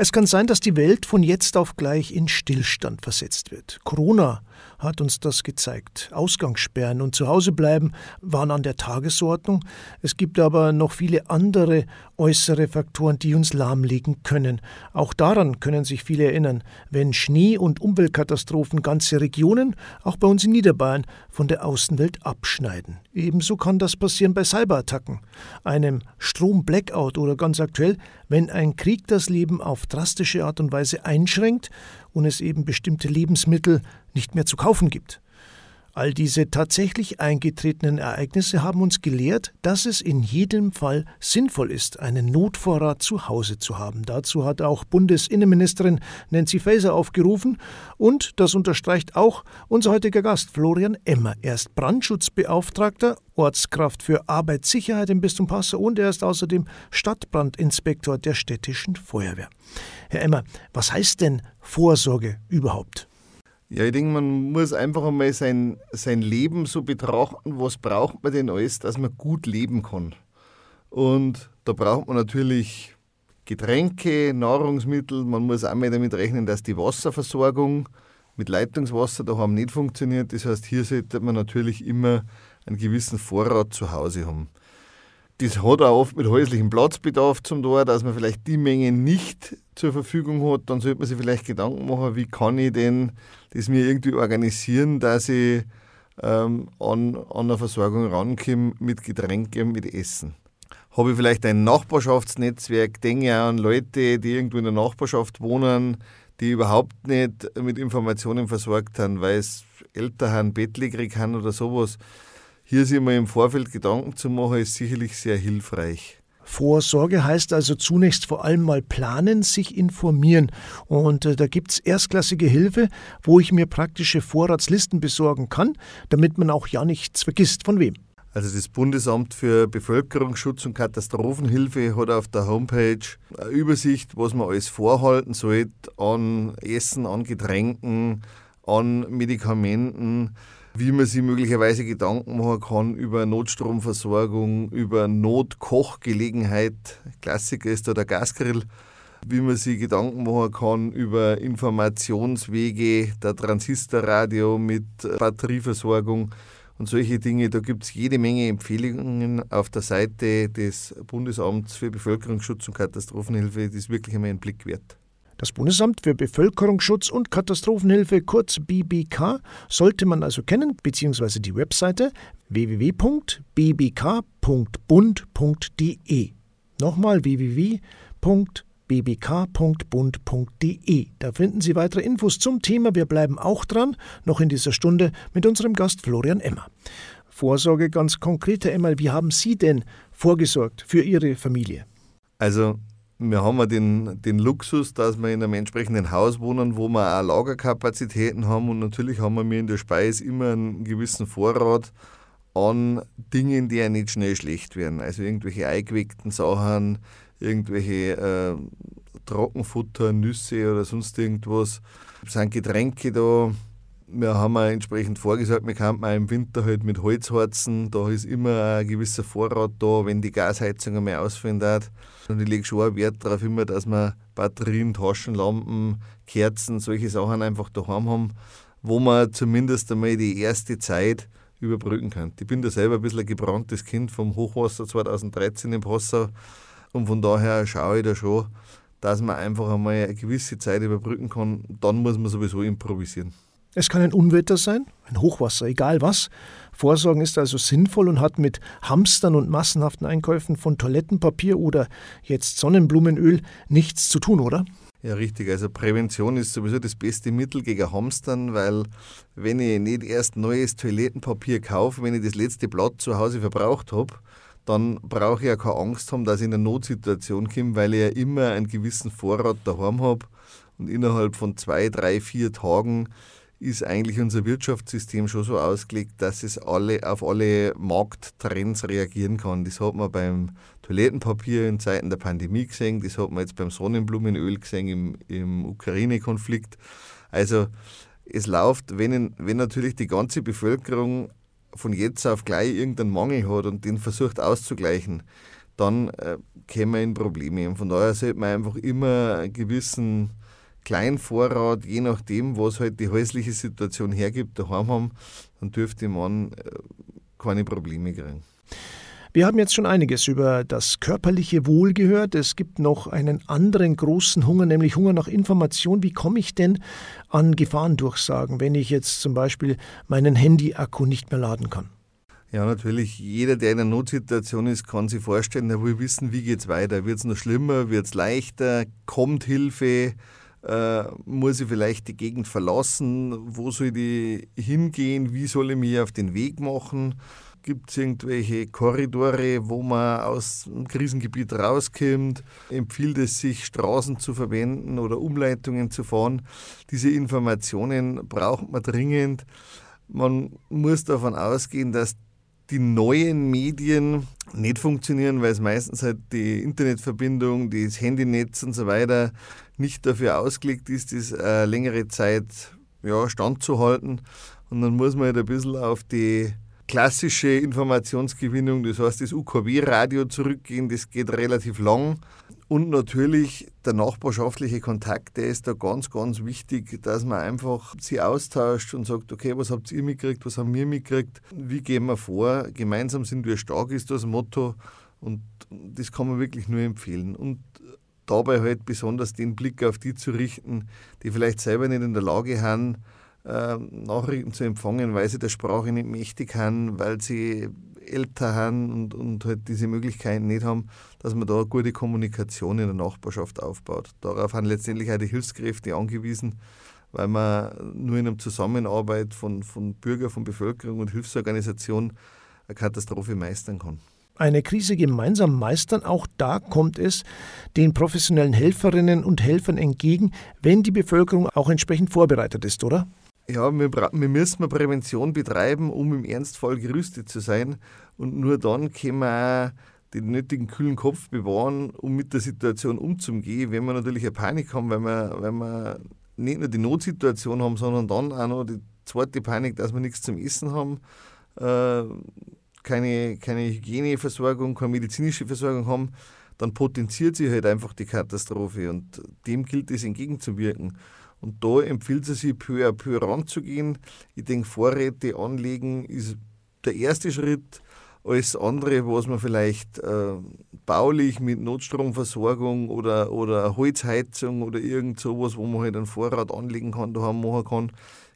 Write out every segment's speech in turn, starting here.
Es kann sein, dass die Welt von jetzt auf gleich in Stillstand versetzt wird. Corona hat uns das gezeigt. Ausgangssperren und Zuhausebleiben waren an der Tagesordnung. Es gibt aber noch viele andere äußere Faktoren, die uns lahmlegen können. Auch daran können sich viele erinnern, wenn Schnee- und Umweltkatastrophen ganze Regionen, auch bei uns in Niederbayern, von der Außenwelt abschneiden. Ebenso kann das passieren bei Cyberattacken, einem Strom-Blackout oder ganz aktuell, wenn ein Krieg das Leben auf drastische Art und Weise einschränkt und es eben bestimmte Lebensmittel nicht mehr zu kaufen gibt. All diese tatsächlich eingetretenen Ereignisse haben uns gelehrt, dass es in jedem Fall sinnvoll ist, einen Notvorrat zu Hause zu haben. Dazu hat auch Bundesinnenministerin Nancy Faeser aufgerufen und das unterstreicht auch unser heutiger Gast Florian Emmer. Er ist Brandschutzbeauftragter, Ortskraft für Arbeitssicherheit im Bistum Passau und er ist außerdem Stadtbrandinspektor der städtischen Feuerwehr. Herr Emmer, was heißt denn Vorsorge überhaupt? Ja, ich denke, man muss einfach einmal sein, sein Leben so betrachten, was braucht man denn alles, dass man gut leben kann. Und da braucht man natürlich Getränke, Nahrungsmittel, man muss auch mal damit rechnen, dass die Wasserversorgung mit Leitungswasser daheim nicht funktioniert. Das heißt, hier sollte man natürlich immer einen gewissen Vorrat zu Hause haben. Das hat auch oft mit häuslichem Platzbedarf zum Tor, dass man vielleicht die Menge nicht zur Verfügung hat. Dann sollte man sich vielleicht Gedanken machen, wie kann ich denn das mir irgendwie organisieren, dass ich ähm, an, an eine Versorgung rankomme mit Getränken, mit Essen. Habe ich vielleicht ein Nachbarschaftsnetzwerk, denke an Leute, die irgendwo in der Nachbarschaft wohnen, die überhaupt nicht mit Informationen versorgt sind, weil es älter haben, bettlägerig haben oder sowas hier sich mal im Vorfeld Gedanken zu machen, ist sicherlich sehr hilfreich. Vorsorge heißt also zunächst vor allem mal planen, sich informieren. Und äh, da gibt es erstklassige Hilfe, wo ich mir praktische Vorratslisten besorgen kann, damit man auch ja nichts vergisst. Von wem? Also das Bundesamt für Bevölkerungsschutz und Katastrophenhilfe hat auf der Homepage eine Übersicht, was man alles vorhalten sollte an Essen, an Getränken, an Medikamenten wie man sich möglicherweise Gedanken machen kann über Notstromversorgung, über Notkochgelegenheit. Klassiker ist da der Gasgrill. Wie man sich Gedanken machen kann über Informationswege, der Transistorradio mit Batterieversorgung und solche Dinge. Da gibt es jede Menge Empfehlungen auf der Seite des Bundesamts für Bevölkerungsschutz und Katastrophenhilfe. Das ist wirklich einmal ein Blick wert. Das Bundesamt für Bevölkerungsschutz und Katastrophenhilfe, kurz BBK, sollte man also kennen, beziehungsweise die Webseite www.bbk.bund.de. Nochmal www.bbk.bund.de. Da finden Sie weitere Infos zum Thema. Wir bleiben auch dran, noch in dieser Stunde mit unserem Gast Florian Emmer. Vorsorge ganz konkret, Herr Emmer, wie haben Sie denn vorgesorgt für Ihre Familie? Also wir haben ja den, den Luxus, dass wir in einem entsprechenden Haus wohnen, wo wir auch Lagerkapazitäten haben und natürlich haben wir in der Speise immer einen gewissen Vorrat an Dingen, die ja nicht schnell schlecht werden. Also irgendwelche eingeweckten Sachen, irgendwelche äh, Trockenfutter, Nüsse oder sonst irgendwas. Es sind Getränke da. Wir haben auch entsprechend vorgesagt, wir könnten auch im Winter halt mit Holz heizen. Da ist immer ein gewisser Vorrat da, wenn die Gasheizung einmal darf. Und ich lege schon Wert darauf immer, dass wir Batterien, Taschenlampen, Kerzen, solche Sachen einfach daheim haben, wo man zumindest einmal die erste Zeit überbrücken kann. Ich bin da selber ein bisschen ein gebranntes Kind vom Hochwasser 2013 im Passau und von daher schaue ich da schon, dass man einfach einmal eine gewisse Zeit überbrücken kann. Dann muss man sowieso improvisieren. Es kann ein Unwetter sein, ein Hochwasser, egal was. Vorsorgen ist also sinnvoll und hat mit Hamstern und massenhaften Einkäufen von Toilettenpapier oder jetzt Sonnenblumenöl nichts zu tun, oder? Ja, richtig. Also Prävention ist sowieso das beste Mittel gegen Hamstern, weil wenn ich nicht erst neues Toilettenpapier kaufe, wenn ich das letzte Blatt zu Hause verbraucht habe, dann brauche ich ja keine Angst haben, dass ich in eine Notsituation komme, weil ich ja immer einen gewissen Vorrat daheim habe und innerhalb von zwei, drei, vier Tagen ist eigentlich unser Wirtschaftssystem schon so ausgelegt, dass es alle, auf alle Markttrends reagieren kann. Das hat man beim Toilettenpapier in Zeiten der Pandemie gesehen, das hat man jetzt beim Sonnenblumenöl gesehen im, im Ukraine-Konflikt. Also es läuft, wenn, wenn natürlich die ganze Bevölkerung von jetzt auf gleich irgendeinen Mangel hat und den versucht auszugleichen, dann äh, kämen wir in Probleme. Und von daher sollte man einfach immer einen gewissen Kleinvorrat, je nachdem, was halt die häusliche Situation hergibt, daheim haben, dann dürfte man äh, keine Probleme kriegen. Wir haben jetzt schon einiges über das körperliche Wohl gehört. Es gibt noch einen anderen großen Hunger, nämlich Hunger nach Information. Wie komme ich denn an Gefahrendurchsagen, wenn ich jetzt zum Beispiel meinen Handy-Akku nicht mehr laden kann? Ja, natürlich. Jeder, der in einer Notsituation ist, kann sich vorstellen, er will wissen, wie geht es weiter. Wird es noch schlimmer? Wird es leichter? Kommt Hilfe? Äh, muss ich vielleicht die Gegend verlassen? Wo soll ich hingehen? Wie soll ich mich auf den Weg machen? Gibt es irgendwelche Korridore, wo man aus dem Krisengebiet rauskommt? Empfiehlt es sich, Straßen zu verwenden oder Umleitungen zu fahren? Diese Informationen braucht man dringend. Man muss davon ausgehen, dass die neuen Medien nicht funktionieren, weil es meistens halt die Internetverbindung, das Handynetz und so weiter nicht dafür ausgelegt ist, das äh, längere Zeit ja, standzuhalten. Und dann muss man halt ein bisschen auf die klassische Informationsgewinnung, das heißt das UKW-Radio zurückgehen, das geht relativ lang. Und natürlich der nachbarschaftliche Kontakt, der ist da ganz, ganz wichtig, dass man einfach sie austauscht und sagt, okay, was habt ihr mitgekriegt, was haben wir mitgekriegt, wie gehen wir vor, gemeinsam sind wir stark, ist das Motto. Und das kann man wirklich nur empfehlen. Und dabei halt besonders den Blick auf die zu richten, die vielleicht selber nicht in der Lage haben, ähm, Nachrichten zu empfangen, weil sie der Sprache nicht mächtig haben, weil sie älter haben und, und halt diese Möglichkeiten nicht haben, dass man da eine gute Kommunikation in der Nachbarschaft aufbaut. Darauf haben letztendlich auch die Hilfskräfte angewiesen, weil man nur in einer Zusammenarbeit von, von Bürger, von Bevölkerung und Hilfsorganisation eine Katastrophe meistern kann. Eine Krise gemeinsam meistern, auch da kommt es den professionellen Helferinnen und Helfern entgegen, wenn die Bevölkerung auch entsprechend vorbereitet ist, oder? Ja, wir, wir müssen Prävention betreiben, um im Ernstfall gerüstet zu sein. Und nur dann können wir auch den nötigen kühlen Kopf bewahren, um mit der Situation umzugehen. Wenn wir natürlich eine Panik haben, weil wir, weil wir nicht nur die Notsituation haben, sondern dann auch noch die zweite Panik, dass wir nichts zum Essen haben, äh, keine, keine Hygieneversorgung, keine medizinische Versorgung haben, dann potenziert sich halt einfach die Katastrophe und dem gilt es entgegenzuwirken. Und da empfiehlt es sich, peu à peu ranzugehen. Ich denke, Vorräte anlegen ist der erste Schritt. Alles andere, was man vielleicht äh, baulich mit Notstromversorgung oder, oder Holzheizung oder irgend sowas, wo man halt einen Vorrat anlegen kann, daheim machen kann,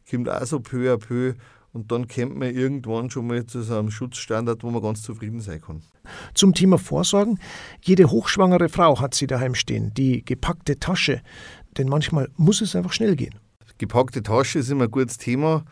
kommt auch so peu à peu. Und dann kommt man irgendwann schon mal zu einem Schutzstandard, wo man ganz zufrieden sein kann. Zum Thema Vorsorgen. Jede hochschwangere Frau hat sie daheim stehen. Die gepackte Tasche, denn manchmal muss es einfach schnell gehen. Gepackte Tasche ist immer ein gutes Thema.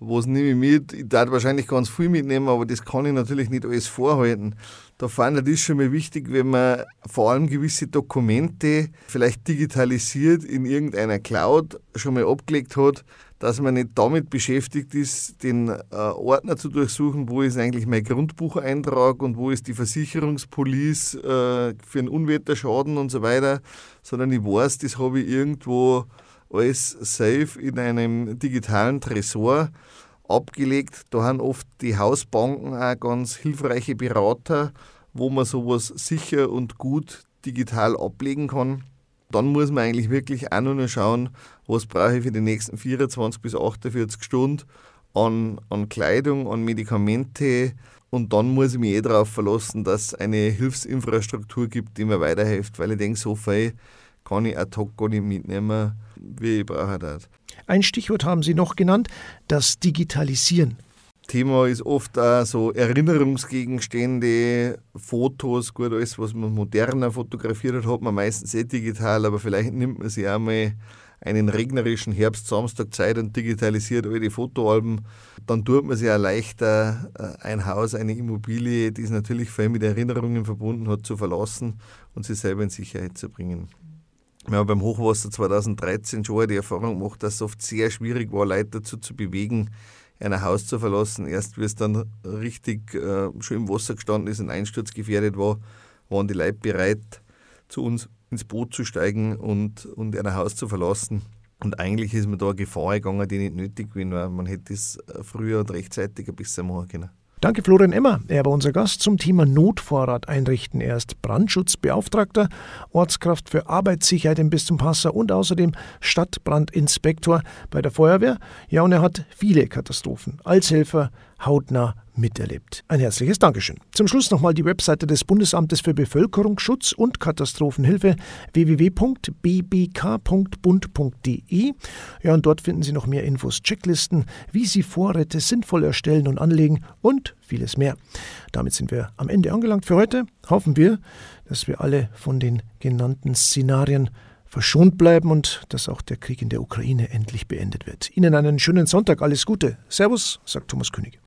Was nehme ich mit? Ich darf wahrscheinlich ganz viel mitnehmen, aber das kann ich natürlich nicht alles vorhalten. Da fand ich schon mal wichtig, wenn man vor allem gewisse Dokumente vielleicht digitalisiert in irgendeiner Cloud schon mal abgelegt hat, dass man nicht damit beschäftigt ist, den äh, Ordner zu durchsuchen, wo ist eigentlich mein Grundbucheintrag und wo ist die Versicherungspolice äh, für einen Unwetterschaden und so weiter, sondern ich weiß, das habe ich irgendwo alles safe in einem digitalen Tresor abgelegt. Da haben oft die Hausbanken auch ganz hilfreiche Berater, wo man sowas sicher und gut digital ablegen kann dann muss man eigentlich wirklich auch nur noch schauen, was brauche ich für die nächsten 24 bis 48 Stunden an, an Kleidung, an Medikamente. Und dann muss ich mich eh darauf verlassen, dass es eine Hilfsinfrastruktur gibt, die mir weiterhilft, weil ich denke, so viel kann ich ad hoc gar nicht mitnehmen, wie ich brauche. Das. Ein Stichwort haben Sie noch genannt, das Digitalisieren. Thema ist oft auch so Erinnerungsgegenstände, Fotos, gut, alles, was man moderner fotografiert hat, hat man meistens eh digital, aber vielleicht nimmt man sich einmal einen regnerischen Herbst, Samstag Zeit und digitalisiert all die Fotoalben. Dann tut man sich auch leichter, äh, ein Haus, eine Immobilie, die es natürlich vor allem mit Erinnerungen verbunden hat, zu verlassen und sich selber in Sicherheit zu bringen. Wir haben beim Hochwasser 2013 schon die Erfahrung gemacht, dass es oft sehr schwierig war, Leute dazu zu bewegen, ein Haus zu verlassen. Erst wie es dann richtig äh, schon im Wasser gestanden ist und einsturzgefährdet war, waren die Leute bereit, zu uns ins Boot zu steigen und, und ein Haus zu verlassen. Und eigentlich ist mir da eine Gefahr gegangen, die nicht nötig war. Man hätte es früher und rechtzeitig ein bisschen machen können. Danke Florian Emmer. Er war unser Gast zum Thema Notvorrat einrichten. Er ist Brandschutzbeauftragter, Ortskraft für Arbeitssicherheit im Bistum Passau und außerdem Stadtbrandinspektor bei der Feuerwehr. Ja, und er hat viele Katastrophen als Helfer hautnah miterlebt. Ein herzliches Dankeschön. Zum Schluss nochmal die Webseite des Bundesamtes für Bevölkerungsschutz und Katastrophenhilfe www.bbk.bund.de. Ja, und dort finden Sie noch mehr Infos, Checklisten, wie Sie Vorräte sinnvoll erstellen und anlegen und vieles mehr. Damit sind wir am Ende angelangt für heute. Hoffen wir, dass wir alle von den genannten Szenarien verschont bleiben und dass auch der Krieg in der Ukraine endlich beendet wird. Ihnen einen schönen Sonntag, alles Gute. Servus, sagt Thomas König.